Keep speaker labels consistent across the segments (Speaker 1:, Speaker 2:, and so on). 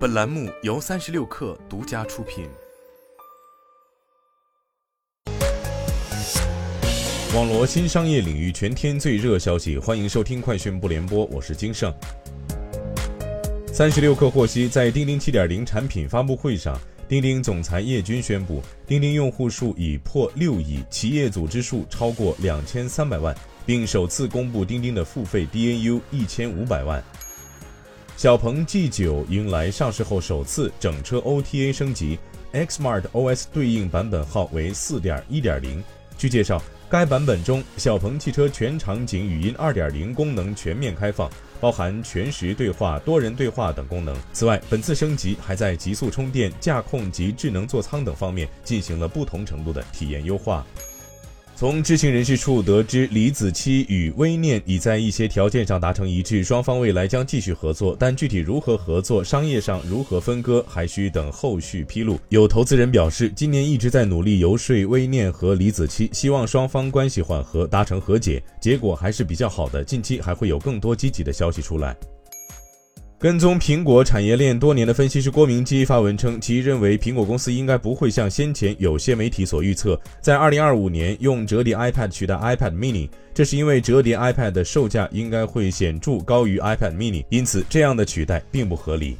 Speaker 1: 本栏目由三十六氪独家出品。
Speaker 2: 网罗新商业领域全天最热消息，欢迎收听快讯不联播，我是金盛。三十六氪获悉，在钉钉七点零产品发布会上，钉钉总裁叶军宣布，钉钉用户数已破六亿，企业组织数超过两千三百万，并首次公布钉钉的付费 DAU 一千五百万。小鹏 G9 迎来上市后首次整车 OTA 升级，Xmart OS 对应版本号为四点一点零。据介绍，该版本中小鹏汽车全场景语音二点零功能全面开放，包含全时对话、多人对话等功能。此外，本次升级还在极速充电、驾控及智能座舱等方面进行了不同程度的体验优化。从知情人士处得知，李子柒与微念已在一些条件上达成一致，双方未来将继续合作，但具体如何合作、商业上如何分割，还需等后续披露。有投资人表示，今年一直在努力游说微念和李子柒，希望双方关系缓和，达成和解，结果还是比较好的。近期还会有更多积极的消息出来。跟踪苹果产业链多年的分析师郭明基发文称，其认为苹果公司应该不会像先前有些媒体所预测，在2025年用折叠 iPad 取代 iPad mini，这是因为折叠 iPad 的售价应该会显著高于 iPad mini，因此这样的取代并不合理。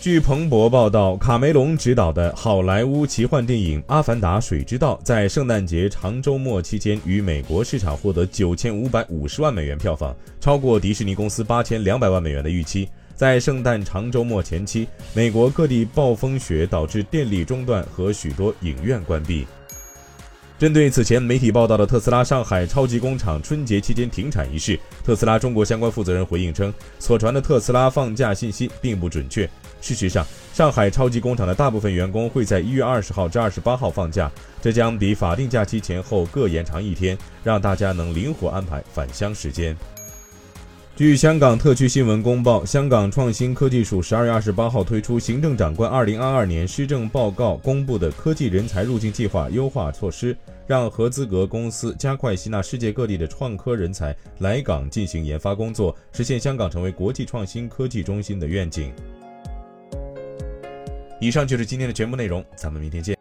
Speaker 2: 据彭博报道，卡梅隆执导的好莱坞奇幻电影《阿凡达：水之道》在圣诞节长周末期间于美国市场获得九千五百五十万美元票房，超过迪士尼公司八千两百万美元的预期。在圣诞长周末前期，美国各地暴风雪导致电力中断和许多影院关闭。针对此前媒体报道的特斯拉上海超级工厂春节期间停产一事，特斯拉中国相关负责人回应称，所传的特斯拉放假信息并不准确。事实上，上海超级工厂的大部分员工会在一月二十号至二十八号放假，这将比法定假期前后各延长一天，让大家能灵活安排返乡时间。据香港特区新闻公报，香港创新科技署十二月二十八号推出行政长官二零二二年施政报告公布的科技人才入境计划优化措施，让合资格公司加快吸纳世界各地的创科人才来港进行研发工作，实现香港成为国际创新科技中心的愿景。以上就是今天的全部内容，咱们明天见。